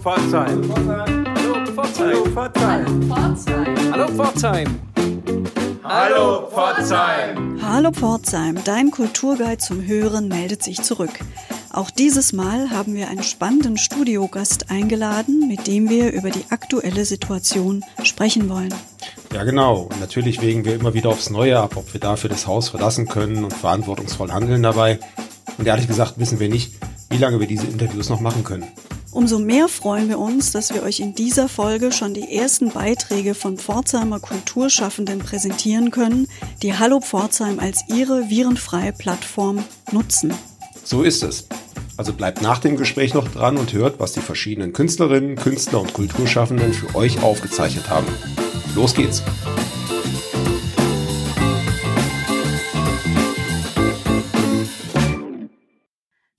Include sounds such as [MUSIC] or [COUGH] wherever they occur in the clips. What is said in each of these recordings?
Pforzheim. Hallo Pforzheim. Hallo Pforzheim. Hallo Pforzheim. Hallo Pforzheim, dein Kulturguide zum Hören meldet sich zurück. Auch dieses Mal haben wir einen spannenden Studiogast eingeladen, mit dem wir über die aktuelle Situation sprechen wollen. Ja, genau. Und natürlich wägen wir immer wieder aufs Neue ab, ob wir dafür das Haus verlassen können und verantwortungsvoll handeln dabei. Und ehrlich gesagt wissen wir nicht, wie lange wir diese Interviews noch machen können. Umso mehr freuen wir uns, dass wir euch in dieser Folge schon die ersten Beiträge von Pforzheimer Kulturschaffenden präsentieren können, die Hallo Pforzheim als ihre virenfreie Plattform nutzen. So ist es. Also bleibt nach dem Gespräch noch dran und hört, was die verschiedenen Künstlerinnen, Künstler und Kulturschaffenden für euch aufgezeichnet haben. Los geht's!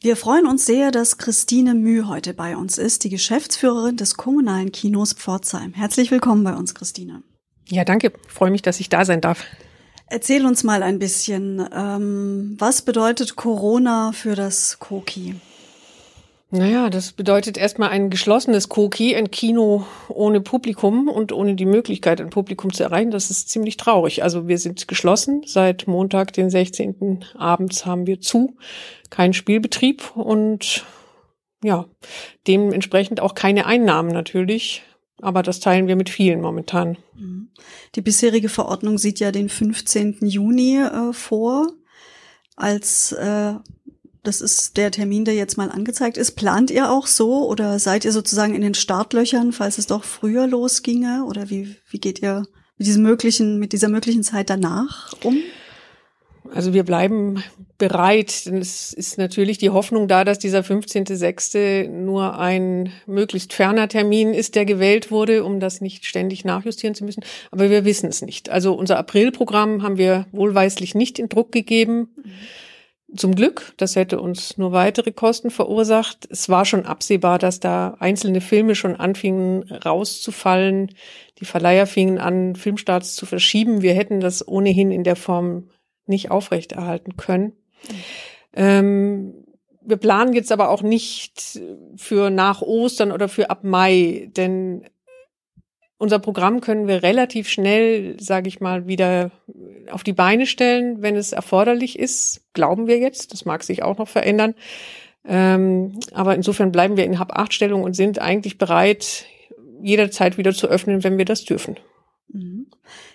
Wir freuen uns sehr, dass Christine Müh heute bei uns ist, die Geschäftsführerin des kommunalen Kinos Pforzheim. Herzlich willkommen bei uns, Christine. Ja, danke. freue mich, dass ich da sein darf. Erzähl uns mal ein bisschen, ähm, was bedeutet Corona für das Koki? Naja, das bedeutet erstmal ein geschlossenes Koki, ein Kino ohne Publikum und ohne die Möglichkeit, ein Publikum zu erreichen. Das ist ziemlich traurig. Also wir sind geschlossen. Seit Montag, den 16. abends haben wir zu. Kein Spielbetrieb und ja, dementsprechend auch keine Einnahmen natürlich. Aber das teilen wir mit vielen momentan. Mhm. Die bisherige Verordnung sieht ja den 15. Juni äh, vor als äh, das ist der Termin, der jetzt mal angezeigt ist. Plant ihr auch so oder seid ihr sozusagen in den Startlöchern, falls es doch früher losginge? Oder wie, wie geht ihr mit diesem möglichen, mit dieser möglichen Zeit danach um? Also wir bleiben bereit, denn es ist natürlich die Hoffnung da, dass dieser 15.06. nur ein möglichst ferner Termin ist, der gewählt wurde, um das nicht ständig nachjustieren zu müssen. Aber wir wissen es nicht. Also unser Aprilprogramm haben wir wohlweislich nicht in Druck gegeben. Mhm. Zum Glück, das hätte uns nur weitere Kosten verursacht. Es war schon absehbar, dass da einzelne Filme schon anfingen rauszufallen. Die Verleiher fingen an, Filmstarts zu verschieben. Wir hätten das ohnehin in der Form nicht aufrechterhalten können. Ähm, wir planen jetzt aber auch nicht für nach Ostern oder für ab Mai, denn unser Programm können wir relativ schnell, sage ich mal, wieder auf die Beine stellen, wenn es erforderlich ist. Glauben wir jetzt. Das mag sich auch noch verändern. Ähm, aber insofern bleiben wir in Hab-Acht-Stellung und sind eigentlich bereit, jederzeit wieder zu öffnen, wenn wir das dürfen. Mhm.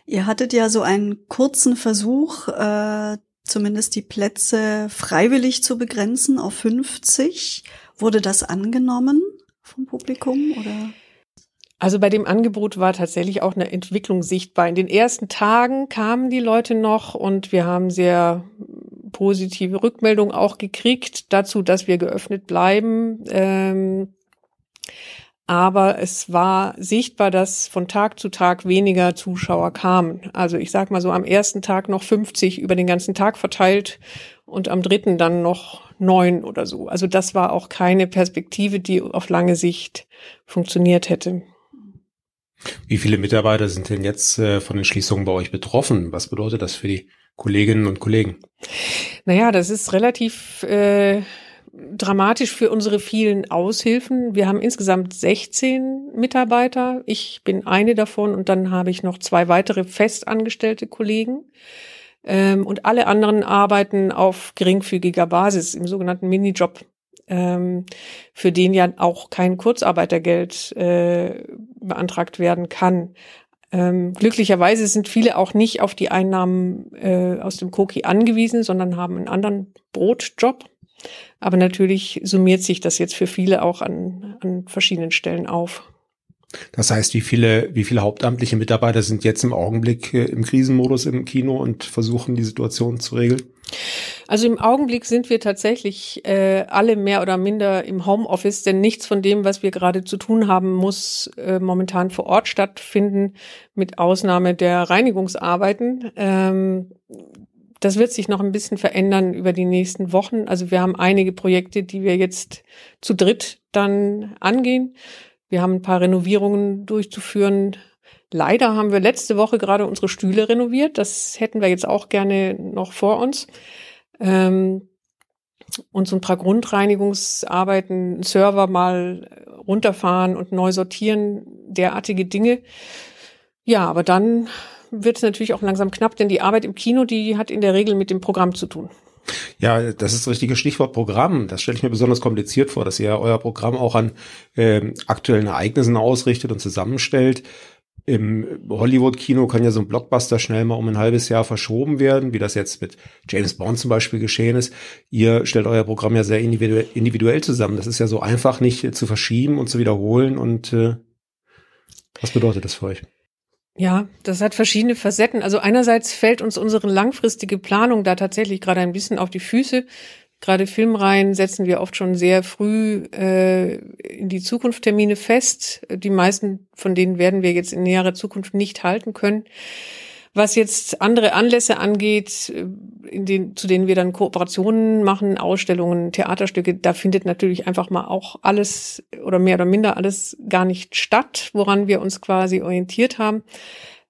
Ihr hattet ja so einen kurzen Versuch, äh, zumindest die Plätze freiwillig zu begrenzen auf 50. Wurde das angenommen vom Publikum oder? Also bei dem Angebot war tatsächlich auch eine Entwicklung sichtbar. In den ersten Tagen kamen die Leute noch und wir haben sehr positive Rückmeldungen auch gekriegt dazu, dass wir geöffnet bleiben. Ähm, aber es war sichtbar, dass von Tag zu Tag weniger Zuschauer kamen. Also ich sag mal so am ersten Tag noch 50 über den ganzen Tag verteilt und am dritten dann noch neun oder so. Also das war auch keine Perspektive, die auf lange Sicht funktioniert hätte. Wie viele Mitarbeiter sind denn jetzt äh, von den Schließungen bei euch betroffen? Was bedeutet das für die Kolleginnen und Kollegen? Naja, das ist relativ äh, dramatisch für unsere vielen Aushilfen. Wir haben insgesamt 16 Mitarbeiter. Ich bin eine davon und dann habe ich noch zwei weitere festangestellte Kollegen. Ähm, und alle anderen arbeiten auf geringfügiger Basis im sogenannten Minijob, ähm, für den ja auch kein Kurzarbeitergeld äh, beantragt werden kann. Ähm, glücklicherweise sind viele auch nicht auf die Einnahmen äh, aus dem Koki angewiesen, sondern haben einen anderen Brotjob aber natürlich summiert sich das jetzt für viele auch an, an verschiedenen Stellen auf. Das heißt, wie viele, wie viele hauptamtliche Mitarbeiter sind jetzt im Augenblick äh, im Krisenmodus im Kino und versuchen die Situation zu regeln? Also im Augenblick sind wir tatsächlich äh, alle mehr oder minder im Homeoffice, denn nichts von dem, was wir gerade zu tun haben, muss äh, momentan vor Ort stattfinden, mit Ausnahme der Reinigungsarbeiten. Ähm, das wird sich noch ein bisschen verändern über die nächsten Wochen. Also wir haben einige Projekte, die wir jetzt zu dritt dann angehen. Wir haben ein paar Renovierungen durchzuführen. Leider haben wir letzte Woche gerade unsere Stühle renoviert. Das hätten wir jetzt auch gerne noch vor uns. Ähm, und so ein paar Grundreinigungsarbeiten, Server mal runterfahren und neu sortieren, derartige Dinge. Ja, aber dann wird es natürlich auch langsam knapp, denn die Arbeit im Kino, die hat in der Regel mit dem Programm zu tun. Ja, das ist das richtige Stichwort Programm. Das stelle ich mir besonders kompliziert vor, dass ihr euer Programm auch an äh, aktuellen Ereignissen ausrichtet und zusammenstellt. Im Hollywood-Kino kann ja so ein Blockbuster schnell mal um ein halbes Jahr verschoben werden, wie das jetzt mit James Bond zum Beispiel geschehen ist. Ihr stellt euer Programm ja sehr individuell, individuell zusammen. Das ist ja so einfach nicht zu verschieben und zu wiederholen. Und äh, was bedeutet das für euch? Ja, das hat verschiedene Facetten. Also einerseits fällt uns unsere langfristige Planung da tatsächlich gerade ein bisschen auf die Füße. Gerade Filmreihen setzen wir oft schon sehr früh äh, in die Zukunftstermine fest. Die meisten von denen werden wir jetzt in näherer Zukunft nicht halten können. Was jetzt andere Anlässe angeht, äh, den, zu denen wir dann Kooperationen machen, Ausstellungen, Theaterstücke, da findet natürlich einfach mal auch alles oder mehr oder minder alles gar nicht statt, woran wir uns quasi orientiert haben.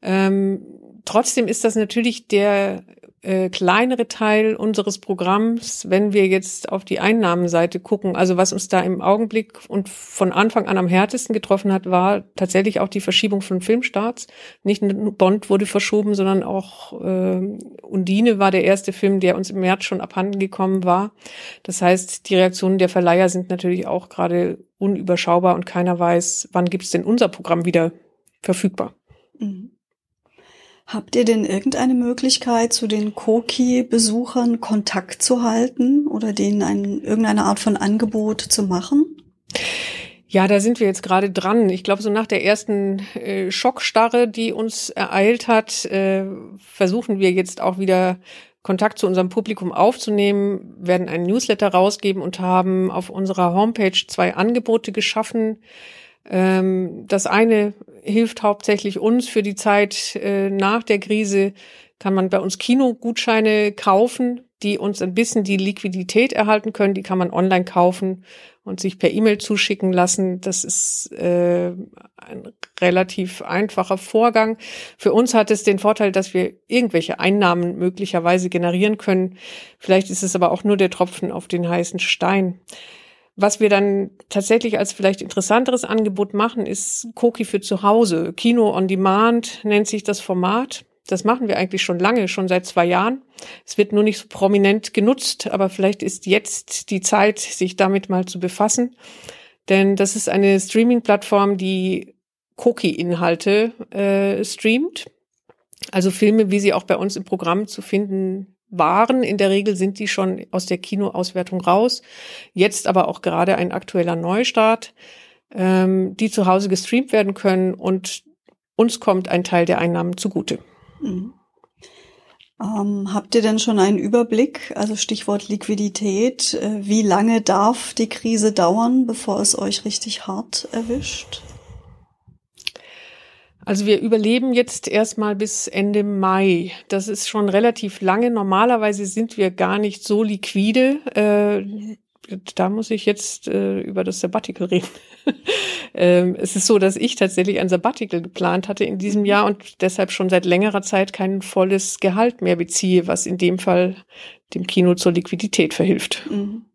Ähm, trotzdem ist das natürlich der äh, kleinere Teil unseres Programms, wenn wir jetzt auf die Einnahmenseite gucken. Also was uns da im Augenblick und von Anfang an am härtesten getroffen hat, war tatsächlich auch die Verschiebung von Filmstarts. Nicht nur Bond wurde verschoben, sondern auch äh, Undine war der erste Film, der uns im März schon abhanden gekommen war. Das heißt, die Reaktionen der Verleiher sind natürlich auch gerade unüberschaubar und keiner weiß, wann gibt es denn unser Programm wieder verfügbar. Habt ihr denn irgendeine Möglichkeit, zu den Koki-Besuchern Kontakt zu halten oder denen ein, irgendeine Art von Angebot zu machen? Ja, da sind wir jetzt gerade dran. Ich glaube, so nach der ersten äh, Schockstarre, die uns ereilt hat, äh, versuchen wir jetzt auch wieder Kontakt zu unserem Publikum aufzunehmen, werden einen Newsletter rausgeben und haben auf unserer Homepage zwei Angebote geschaffen. Ähm, das eine hilft hauptsächlich uns für die Zeit äh, nach der Krise, kann man bei uns Kinogutscheine kaufen, die uns ein bisschen die Liquidität erhalten können. Die kann man online kaufen und sich per E-Mail zuschicken lassen. Das ist äh, ein relativ einfacher Vorgang. Für uns hat es den Vorteil, dass wir irgendwelche Einnahmen möglicherweise generieren können. Vielleicht ist es aber auch nur der Tropfen auf den heißen Stein. Was wir dann tatsächlich als vielleicht interessanteres Angebot machen, ist Koki für zu Hause. Kino on Demand nennt sich das Format. Das machen wir eigentlich schon lange, schon seit zwei Jahren. Es wird nur nicht so prominent genutzt, aber vielleicht ist jetzt die Zeit, sich damit mal zu befassen. Denn das ist eine Streaming-Plattform, die Koki-Inhalte äh, streamt. Also Filme, wie sie auch bei uns im Programm zu finden waren. In der Regel sind die schon aus der Kinoauswertung raus. Jetzt aber auch gerade ein aktueller Neustart, ähm, die zu Hause gestreamt werden können und uns kommt ein Teil der Einnahmen zugute. Mhm. Ähm, habt ihr denn schon einen Überblick, also Stichwort Liquidität, äh, wie lange darf die Krise dauern, bevor es euch richtig hart erwischt? Also wir überleben jetzt erstmal bis Ende Mai. Das ist schon relativ lange. Normalerweise sind wir gar nicht so liquide. Äh, da muss ich jetzt äh, über das Sabbatical reden. [LAUGHS] ähm, es ist so, dass ich tatsächlich ein Sabbatical geplant hatte in diesem Jahr und deshalb schon seit längerer Zeit kein volles Gehalt mehr beziehe, was in dem Fall dem Kino zur Liquidität verhilft. Mhm.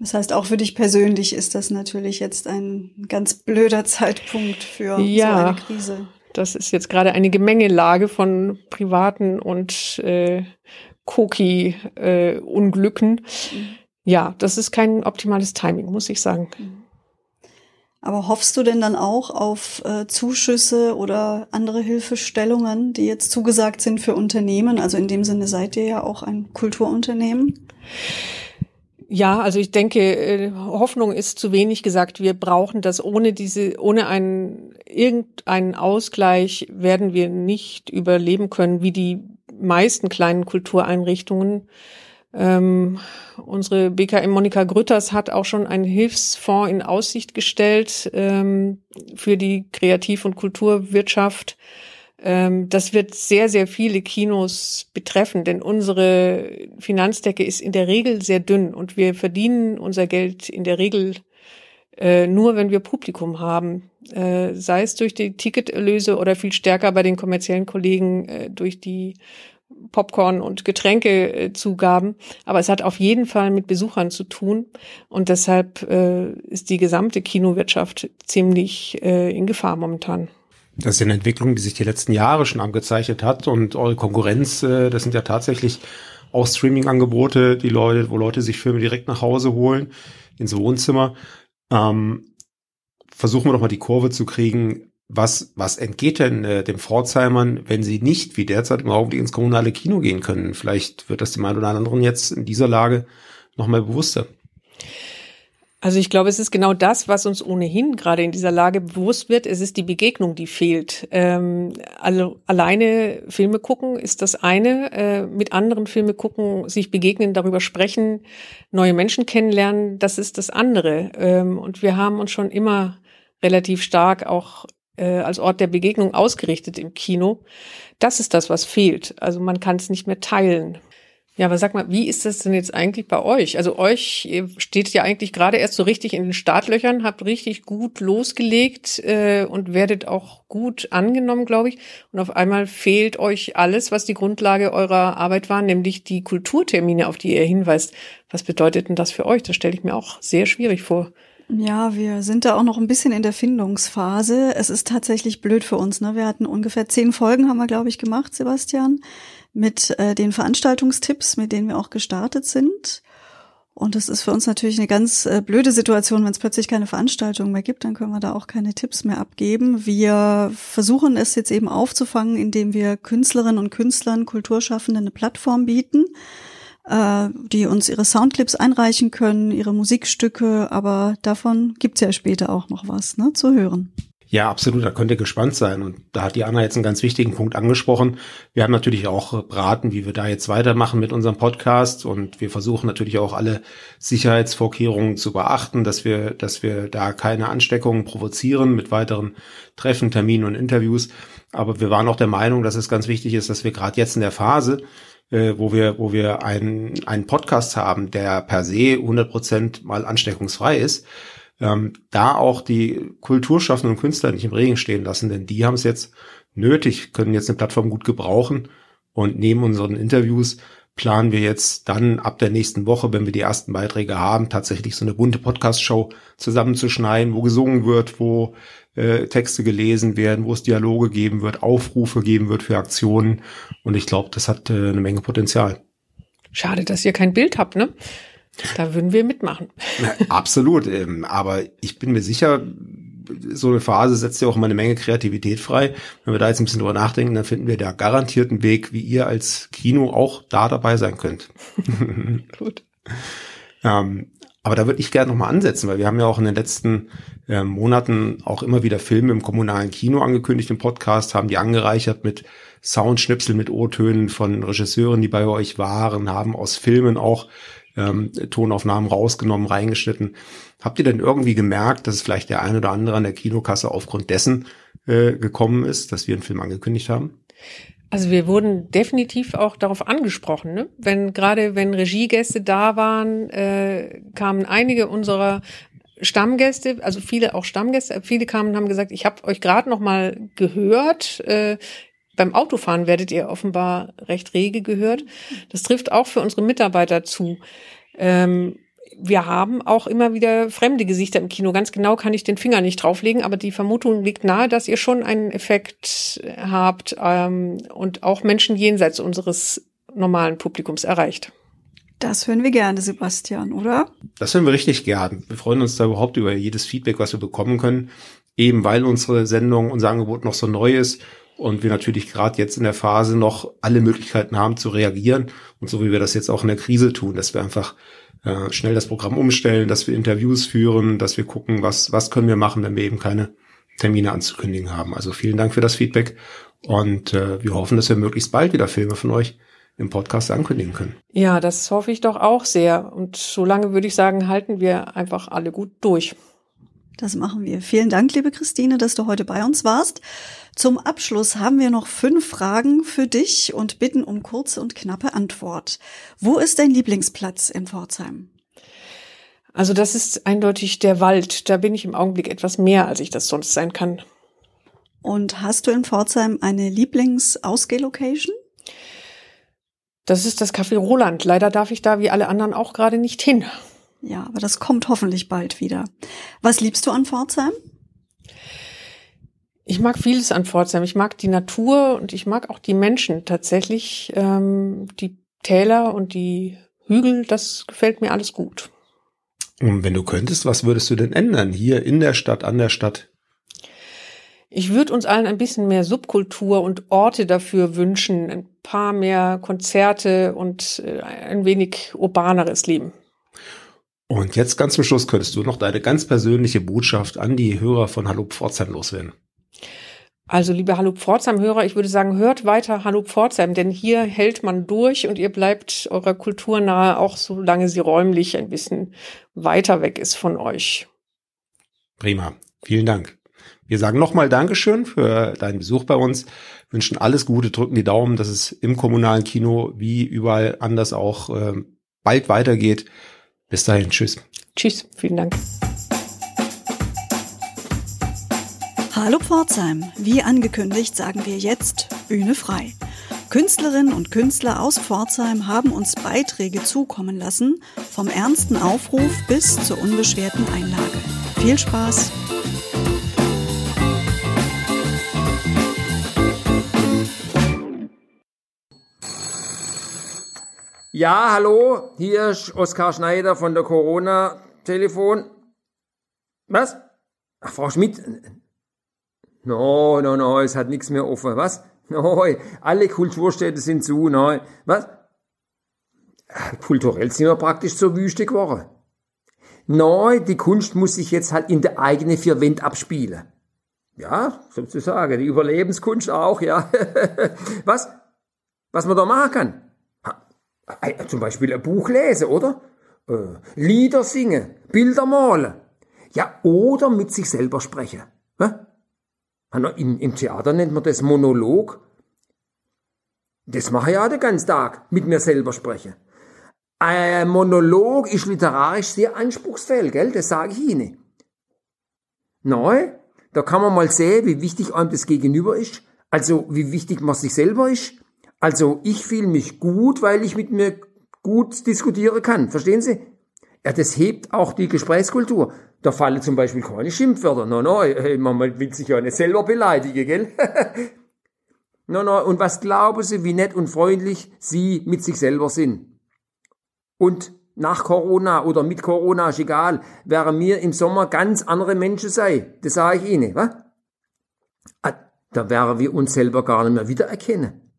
Das heißt, auch für dich persönlich ist das natürlich jetzt ein ganz blöder Zeitpunkt für ja, so eine Krise. Das ist jetzt gerade eine Gemengelage von privaten und äh, Koki-Unglücken. Äh, mhm. Ja, das ist kein optimales Timing, muss ich sagen. Mhm. Aber hoffst du denn dann auch auf äh, Zuschüsse oder andere Hilfestellungen, die jetzt zugesagt sind für Unternehmen? Also in dem Sinne seid ihr ja auch ein Kulturunternehmen. Ja, also ich denke, äh, Hoffnung ist zu wenig gesagt. Wir brauchen das ohne diese, ohne einen, irgendeinen Ausgleich werden wir nicht überleben können, wie die meisten kleinen Kultureinrichtungen. Ähm, unsere BKM Monika Grütters hat auch schon einen Hilfsfonds in Aussicht gestellt ähm, für die Kreativ- und Kulturwirtschaft. Ähm, das wird sehr, sehr viele Kinos betreffen, denn unsere Finanzdecke ist in der Regel sehr dünn und wir verdienen unser Geld in der Regel äh, nur, wenn wir Publikum haben. Äh, sei es durch die Ticketerlöse oder viel stärker bei den kommerziellen Kollegen äh, durch die Popcorn und Getränkezugaben, aber es hat auf jeden Fall mit Besuchern zu tun und deshalb äh, ist die gesamte Kinowirtschaft ziemlich äh, in Gefahr momentan. Das ist eine Entwicklung, die sich die letzten Jahre schon abgezeichnet hat und eure Konkurrenz, äh, das sind ja tatsächlich auch Streaming-Angebote, die Leute, wo Leute sich Filme direkt nach Hause holen, ins Wohnzimmer. Ähm, versuchen wir doch mal die Kurve zu kriegen was, was entgeht denn äh, dem Pforzheimern, wenn sie nicht wie derzeit im Augenblick ins kommunale Kino gehen können? Vielleicht wird das dem einen oder anderen jetzt in dieser Lage nochmal bewusster. Also ich glaube, es ist genau das, was uns ohnehin gerade in dieser Lage bewusst wird. Es ist die Begegnung, die fehlt. Ähm, also alleine Filme gucken ist das eine, äh, mit anderen Filme gucken, sich begegnen, darüber sprechen, neue Menschen kennenlernen, das ist das andere. Ähm, und wir haben uns schon immer relativ stark auch äh, als Ort der Begegnung ausgerichtet im Kino. Das ist das, was fehlt. Also man kann es nicht mehr teilen. Ja, aber sag mal, wie ist das denn jetzt eigentlich bei euch? Also euch steht ja eigentlich gerade erst so richtig in den Startlöchern, habt richtig gut losgelegt äh, und werdet auch gut angenommen, glaube ich. Und auf einmal fehlt euch alles, was die Grundlage eurer Arbeit war, nämlich die Kulturtermine, auf die ihr hinweist. Was bedeutet denn das für euch? Das stelle ich mir auch sehr schwierig vor. Ja, wir sind da auch noch ein bisschen in der Findungsphase. Es ist tatsächlich blöd für uns. Ne? Wir hatten ungefähr zehn Folgen, haben wir, glaube ich, gemacht, Sebastian, mit äh, den Veranstaltungstipps, mit denen wir auch gestartet sind. Und das ist für uns natürlich eine ganz äh, blöde Situation, wenn es plötzlich keine Veranstaltung mehr gibt, dann können wir da auch keine Tipps mehr abgeben. Wir versuchen es jetzt eben aufzufangen, indem wir Künstlerinnen und Künstlern, Kulturschaffenden eine Plattform bieten äh, die uns ihre Soundclips einreichen können, ihre Musikstücke, aber davon gibt's ja später auch noch was ne, zu hören. Ja, absolut, da könnt ihr gespannt sein. Und da hat die Anna jetzt einen ganz wichtigen Punkt angesprochen. Wir haben natürlich auch beraten, wie wir da jetzt weitermachen mit unserem Podcast. Und wir versuchen natürlich auch alle Sicherheitsvorkehrungen zu beachten, dass wir, dass wir da keine Ansteckungen provozieren mit weiteren Treffen, Terminen und Interviews. Aber wir waren auch der Meinung, dass es ganz wichtig ist, dass wir gerade jetzt in der Phase, äh, wo wir, wo wir einen, einen Podcast haben, der per se 100% mal ansteckungsfrei ist, ähm, da auch die Kulturschaffenden und Künstler nicht im Regen stehen lassen, denn die haben es jetzt nötig, können jetzt eine Plattform gut gebrauchen und neben unseren Interviews planen wir jetzt dann ab der nächsten Woche, wenn wir die ersten Beiträge haben, tatsächlich so eine bunte Podcast-Show zusammenzuschneiden, wo gesungen wird, wo äh, Texte gelesen werden, wo es Dialoge geben wird, Aufrufe geben wird für Aktionen. Und ich glaube, das hat äh, eine Menge Potenzial. Schade, dass ihr kein Bild habt, ne? Da würden wir mitmachen. Absolut. Ähm, aber ich bin mir sicher, so eine Phase setzt ja auch immer eine Menge Kreativität frei. Wenn wir da jetzt ein bisschen drüber nachdenken, dann finden wir da garantiert einen Weg, wie ihr als Kino auch da dabei sein könnt. [LAUGHS] Gut. ähm, aber da würde ich gerne nochmal ansetzen, weil wir haben ja auch in den letzten äh, Monaten auch immer wieder Filme im kommunalen Kino angekündigt im Podcast, haben die angereichert mit Soundschnipsel, mit O-Tönen von Regisseuren, die bei euch waren, haben aus Filmen auch ähm, Tonaufnahmen rausgenommen, reingeschnitten. Habt ihr denn irgendwie gemerkt, dass vielleicht der ein oder andere an der Kinokasse aufgrund dessen äh, gekommen ist, dass wir einen Film angekündigt haben? Also wir wurden definitiv auch darauf angesprochen, ne? wenn gerade wenn Regiegäste da waren, äh, kamen einige unserer Stammgäste, also viele auch Stammgäste, viele kamen und haben gesagt, ich habe euch gerade noch mal gehört. Äh, beim Autofahren werdet ihr offenbar recht rege gehört. Das trifft auch für unsere Mitarbeiter zu. Ähm, wir haben auch immer wieder fremde Gesichter im Kino. Ganz genau kann ich den Finger nicht drauflegen, aber die Vermutung liegt nahe, dass ihr schon einen Effekt habt ähm, und auch Menschen jenseits unseres normalen Publikums erreicht. Das hören wir gerne, Sebastian, oder? Das hören wir richtig gern. Wir freuen uns da überhaupt über jedes Feedback, was wir bekommen können. Eben weil unsere Sendung, unser Angebot noch so neu ist und wir natürlich gerade jetzt in der Phase noch alle Möglichkeiten haben zu reagieren. Und so wie wir das jetzt auch in der Krise tun, dass wir einfach äh, schnell das Programm umstellen, dass wir Interviews führen, dass wir gucken, was, was können wir machen, wenn wir eben keine Termine anzukündigen haben. Also vielen Dank für das Feedback und äh, wir hoffen, dass wir möglichst bald wieder Filme von euch im Podcast ankündigen können. Ja, das hoffe ich doch auch sehr. Und solange würde ich sagen, halten wir einfach alle gut durch. Das machen wir. Vielen Dank, liebe Christine, dass du heute bei uns warst. Zum Abschluss haben wir noch fünf Fragen für dich und bitten um kurze und knappe Antwort. Wo ist dein Lieblingsplatz in Pforzheim? Also das ist eindeutig der Wald. Da bin ich im Augenblick etwas mehr, als ich das sonst sein kann. Und hast du in Pforzheim eine Lieblings-Ausgeh-Location? Das ist das Café Roland. Leider darf ich da wie alle anderen auch gerade nicht hin. Ja, aber das kommt hoffentlich bald wieder. Was liebst du an Pforzheim? Ich mag vieles an Pforzheim. Ich mag die Natur und ich mag auch die Menschen tatsächlich. Ähm, die Täler und die Hügel, das gefällt mir alles gut. Und wenn du könntest, was würdest du denn ändern hier in der Stadt, an der Stadt? Ich würde uns allen ein bisschen mehr Subkultur und Orte dafür wünschen, ein paar mehr Konzerte und äh, ein wenig urbaneres Leben. Und jetzt ganz zum Schluss könntest du noch deine ganz persönliche Botschaft an die Hörer von Hallo Pforzheim loswerden. Also, liebe Hallo Pforzheim-Hörer, ich würde sagen, hört weiter Hallo Pforzheim, denn hier hält man durch und ihr bleibt eurer Kultur nahe, auch solange sie räumlich ein bisschen weiter weg ist von euch. Prima. Vielen Dank. Wir sagen nochmal Dankeschön für deinen Besuch bei uns, wünschen alles Gute, drücken die Daumen, dass es im kommunalen Kino wie überall anders auch äh, bald weitergeht. Bis dahin, tschüss. Tschüss, vielen Dank. Hallo Pforzheim. Wie angekündigt sagen wir jetzt Bühne frei. Künstlerinnen und Künstler aus Pforzheim haben uns Beiträge zukommen lassen, vom ernsten Aufruf bis zur unbeschwerten Einlage. Viel Spaß! Ja, hallo, hier ist Oskar Schneider von der Corona-Telefon. Was? Ach, Frau Schmidt, No, no, no, es hat nichts mehr offen. Was? No, alle Kulturstädte sind zu. No. Was? Kulturell sind wir praktisch zur Wüste geworden. No, die Kunst muss sich jetzt halt in der eigenen vier Wände abspielen. Ja, sozusagen. Die Überlebenskunst auch, ja. [LAUGHS] Was? Was man da machen kann? Zum Beispiel ein Buch lesen, oder? Äh, Lieder singen, Bilder malen. Ja, oder mit sich selber sprechen. Im, Im Theater nennt man das Monolog. Das mache ich auch den ganzen Tag, mit mir selber sprechen. Ein Monolog ist literarisch sehr anspruchsvoll, gell? Das sage ich Ihnen. Nein, da kann man mal sehen, wie wichtig einem das Gegenüber ist. Also, wie wichtig man sich selber ist. Also, ich fühle mich gut, weil ich mit mir gut diskutieren kann. Verstehen Sie? Ja, das hebt auch die Gesprächskultur. Da fallen zum Beispiel keine Schimpfwörter. No, no, man will sich ja nicht selber beleidigen, gell? [LAUGHS] no, no, und was glauben Sie, wie nett und freundlich Sie mit sich selber sind? Und nach Corona oder mit Corona, ist egal, wären wir im Sommer ganz andere Menschen sei. Das sage ich Ihnen, was? Ah, da wären wir uns selber gar nicht mehr wiedererkennen.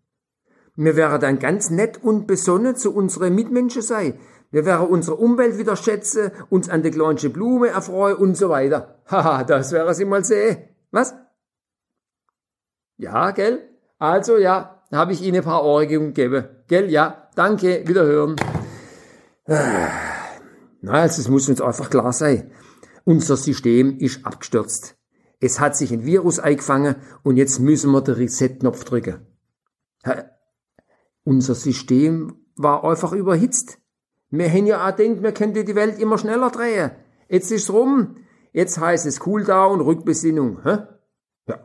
Wir wären dann ganz nett und besonnen zu unseren Mitmenschen sei. Wir werden unsere Umwelt wieder schätzen, uns an die kleine Blume erfreuen und so weiter. [LAUGHS] Haha, das wäre sie mal sehen. Was? Ja, gell? Also ja, habe ich Ihnen ein paar Ohrregungen gegeben. Gell? Ja, danke, wiederhören. [SIGHS] Na, also es muss uns einfach klar sein. Unser System ist abgestürzt. Es hat sich ein Virus eingefangen und jetzt müssen wir den Reset-Knopf drücken. Unser System war einfach überhitzt. Wir haben ja auch gedacht, wir könnten die Welt immer schneller drehen. Jetzt ist's rum. Jetzt heißt es Cooldown, Rückbesinnung. Hä? Ja.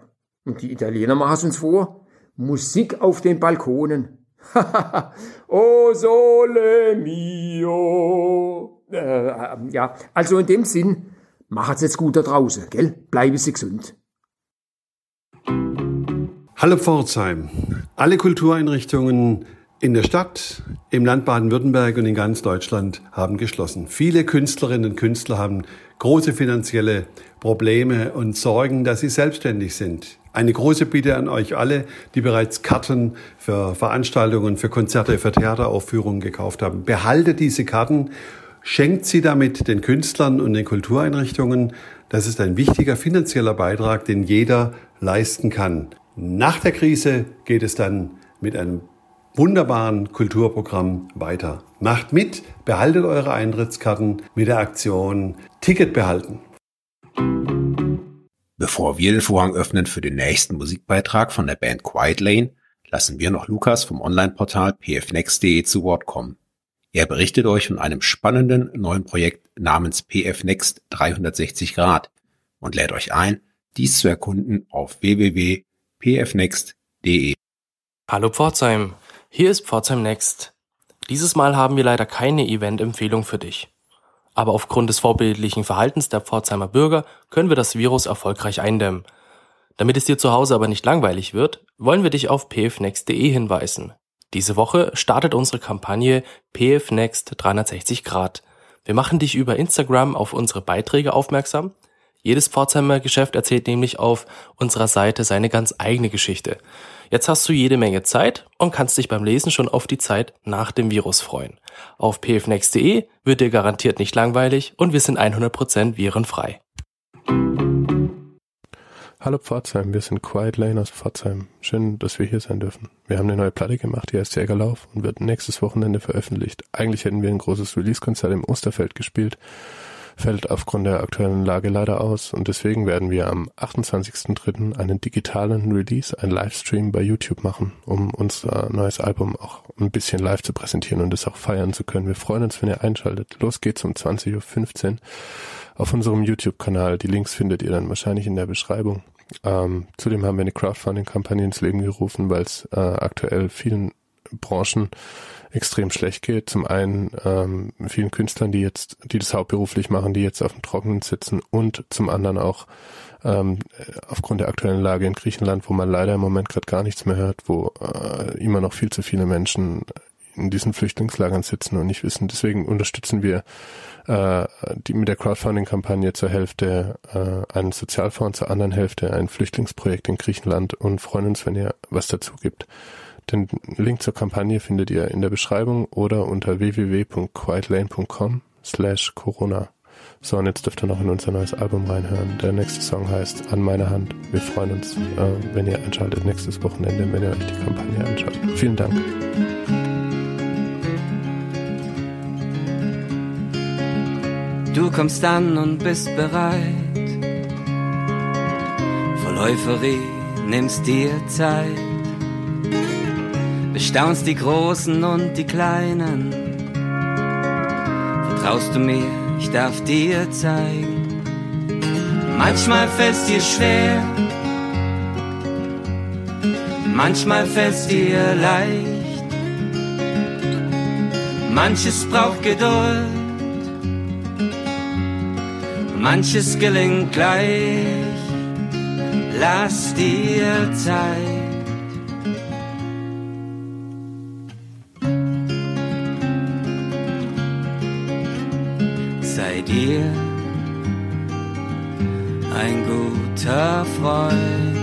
Und die Italiener machen es uns vor. Musik auf den Balkonen. [LAUGHS] oh sole mio. Äh, äh, ja, also in dem Sinn, macht's jetzt gut da draußen, gell? Bleibe Sie gesund. Hallo Pforzheim. Alle Kultureinrichtungen in der Stadt, im Land Baden-Württemberg und in ganz Deutschland haben geschlossen. Viele Künstlerinnen und Künstler haben große finanzielle Probleme und Sorgen, dass sie selbstständig sind. Eine große Bitte an euch alle, die bereits Karten für Veranstaltungen, für Konzerte, für Theateraufführungen gekauft haben. Behaltet diese Karten, schenkt sie damit den Künstlern und den Kultureinrichtungen. Das ist ein wichtiger finanzieller Beitrag, den jeder leisten kann. Nach der Krise geht es dann mit einem wunderbaren Kulturprogramm weiter. Macht mit, behaltet eure Eintrittskarten mit der Aktion Ticket behalten. Bevor wir den Vorhang öffnen für den nächsten Musikbeitrag von der Band Quiet Lane, lassen wir noch Lukas vom Online-Portal pfnext.de zu Wort kommen. Er berichtet euch von einem spannenden neuen Projekt namens pfnext 360 Grad und lädt euch ein, dies zu erkunden auf www.pfnext.de. Hallo Pforzheim, hier ist Pforzheim Next. Dieses Mal haben wir leider keine Event-Empfehlung für dich. Aber aufgrund des vorbildlichen Verhaltens der Pforzheimer Bürger können wir das Virus erfolgreich eindämmen. Damit es dir zu Hause aber nicht langweilig wird, wollen wir dich auf pfnext.de hinweisen. Diese Woche startet unsere Kampagne pfnext 360 Grad. Wir machen dich über Instagram auf unsere Beiträge aufmerksam. Jedes Pforzheimer Geschäft erzählt nämlich auf unserer Seite seine ganz eigene Geschichte. Jetzt hast du jede Menge Zeit und kannst dich beim Lesen schon auf die Zeit nach dem Virus freuen. Auf pfnext.de wird dir garantiert nicht langweilig und wir sind 100% virenfrei. Hallo Pforzheim, wir sind Quiet Lane aus Pforzheim. Schön, dass wir hier sein dürfen. Wir haben eine neue Platte gemacht, die heißt Jägerlauf und wird nächstes Wochenende veröffentlicht. Eigentlich hätten wir ein großes Release-Konzert im Osterfeld gespielt, fällt aufgrund der aktuellen Lage leider aus und deswegen werden wir am 28.03. einen digitalen Release, einen Livestream bei YouTube machen, um unser neues Album auch ein bisschen live zu präsentieren und es auch feiern zu können. Wir freuen uns, wenn ihr einschaltet. Los geht's um 20.15 Uhr auf unserem YouTube-Kanal. Die Links findet ihr dann wahrscheinlich in der Beschreibung. Ähm, zudem haben wir eine Crowdfunding-Kampagne ins Leben gerufen, weil es äh, aktuell vielen Branchen extrem schlecht geht. Zum einen ähm, vielen Künstlern, die jetzt, die das hauptberuflich machen, die jetzt auf dem Trockenen sitzen und zum anderen auch ähm, aufgrund der aktuellen Lage in Griechenland, wo man leider im Moment gerade gar nichts mehr hört, wo äh, immer noch viel zu viele Menschen in diesen Flüchtlingslagern sitzen und nicht wissen. Deswegen unterstützen wir äh, die mit der Crowdfunding-Kampagne zur Hälfte äh, einen Sozialfonds, zur anderen Hälfte ein Flüchtlingsprojekt in Griechenland und freuen uns, wenn ihr was dazu gibt. Den Link zur Kampagne findet ihr in der Beschreibung oder unter www.quietlane.com slash Corona. So, und jetzt dürft ihr noch in unser neues Album reinhören. Der nächste Song heißt An meiner Hand. Wir freuen uns, äh, wenn ihr einschaltet nächstes Wochenende, wenn ihr euch die Kampagne anschaut. Vielen Dank. Du kommst an und bist bereit. Voll Euphorie nimmst dir Zeit. Bestaunst die Großen und die Kleinen. Vertraust du mir, ich darf dir zeigen. Manchmal fällt's dir schwer. Manchmal fällt's dir leicht. Manches braucht Geduld manches gelingt gleich, lass dir Zeit. Sei dir ein guter Freund.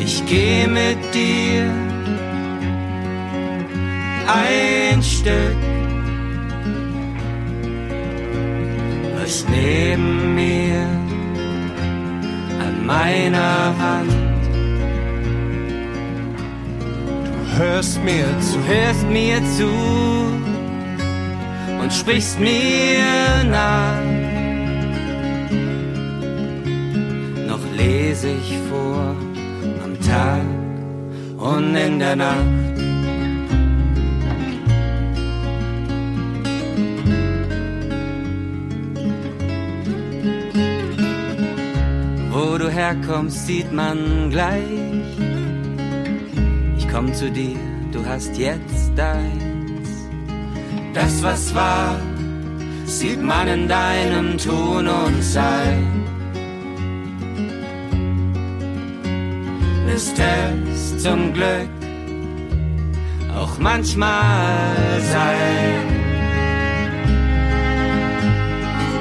Ich geh mit dir ein Stück läufst neben mir an meiner Hand. Du hörst mir zu, hörst mir zu und sprichst mir nach. Noch lese ich vor am Tag und in der Nacht. herkommst, sieht man gleich. Ich komm zu dir, du hast jetzt deins. Das, was war, sieht man in deinem Tun und Sein. Ist es zum Glück auch manchmal sein.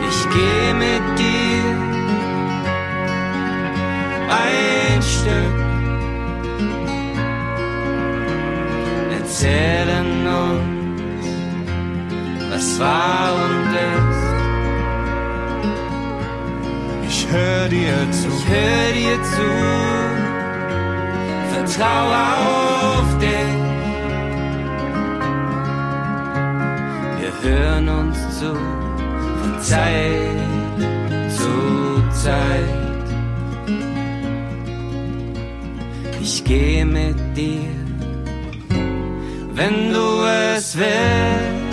Ich geh mit dir ein Stück. Erzählen uns, was war und ist. Ich hör dir zu, ich hör dir zu, vertrau auf dich. Wir hören uns zu, von Zeit zu Zeit. ich geh mit dir, wenn du es willst.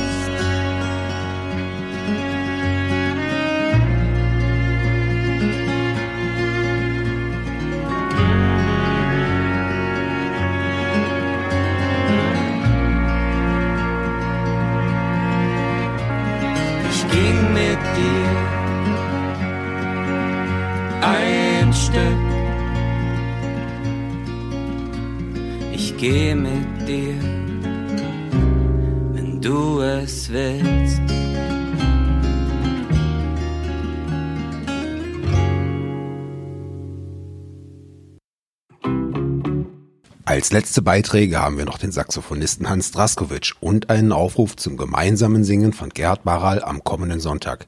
Willst. Als letzte Beiträge haben wir noch den Saxophonisten Hans Draskowitsch und einen Aufruf zum gemeinsamen Singen von Gerhard Baral am kommenden Sonntag.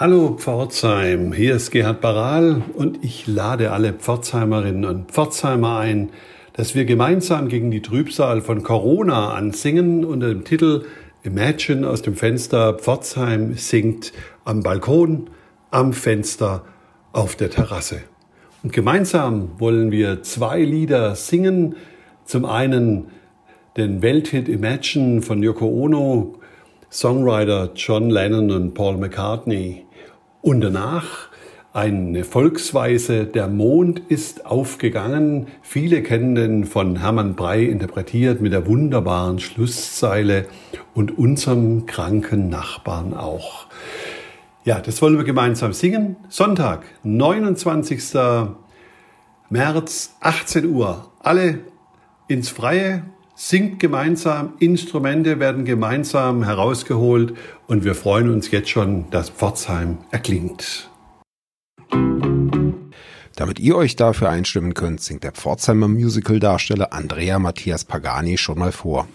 Hallo Pforzheim, hier ist Gerhard Baral und ich lade alle Pforzheimerinnen und Pforzheimer ein, dass wir gemeinsam gegen die Trübsal von Corona ansingen unter dem Titel Imagine aus dem Fenster Pforzheim singt am Balkon, am Fenster, auf der Terrasse. Und gemeinsam wollen wir zwei Lieder singen. Zum einen den Welthit Imagine von Yoko Ono, Songwriter John Lennon und Paul McCartney. Und danach eine Volksweise, der Mond ist aufgegangen. Viele kennen den von Hermann Brey interpretiert mit der wunderbaren Schlusszeile und unserem kranken Nachbarn auch. Ja, das wollen wir gemeinsam singen. Sonntag, 29. März, 18 Uhr. Alle ins Freie, singt gemeinsam, Instrumente werden gemeinsam herausgeholt und wir freuen uns jetzt schon, dass Pforzheim erklingt. Damit ihr euch dafür einstimmen könnt, singt der Pforzheimer Musical-Darsteller Andrea Matthias Pagani schon mal vor.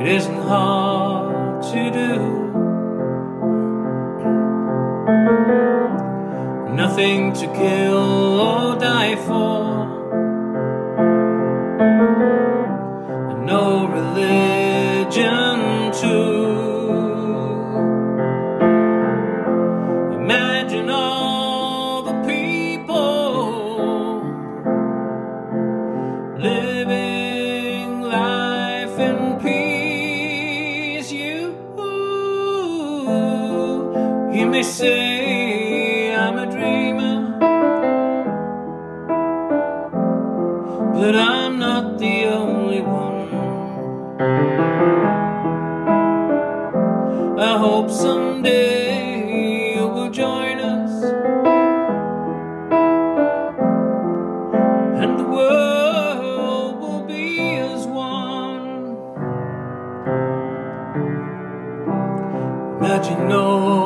It isn't hard to do. Nothing to kill Imagine no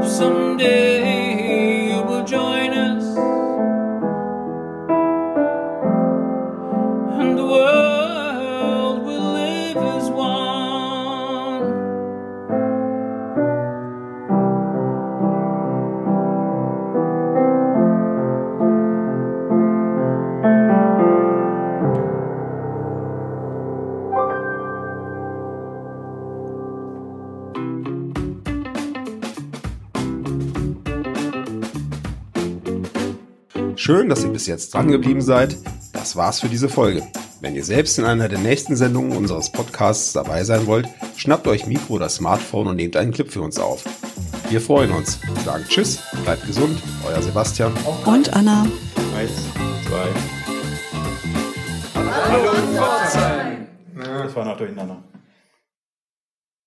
hope someday jetzt dran geblieben seid. Das war's für diese Folge. Wenn ihr selbst in einer der nächsten Sendungen unseres Podcasts dabei sein wollt, schnappt euch Mikro oder Smartphone und nehmt einen Clip für uns auf. Wir freuen uns. Sagen Tschüss, bleibt gesund, euer Sebastian. Und Anna. Eins, zwei. Hallo Pforzheim. Das war noch durcheinander.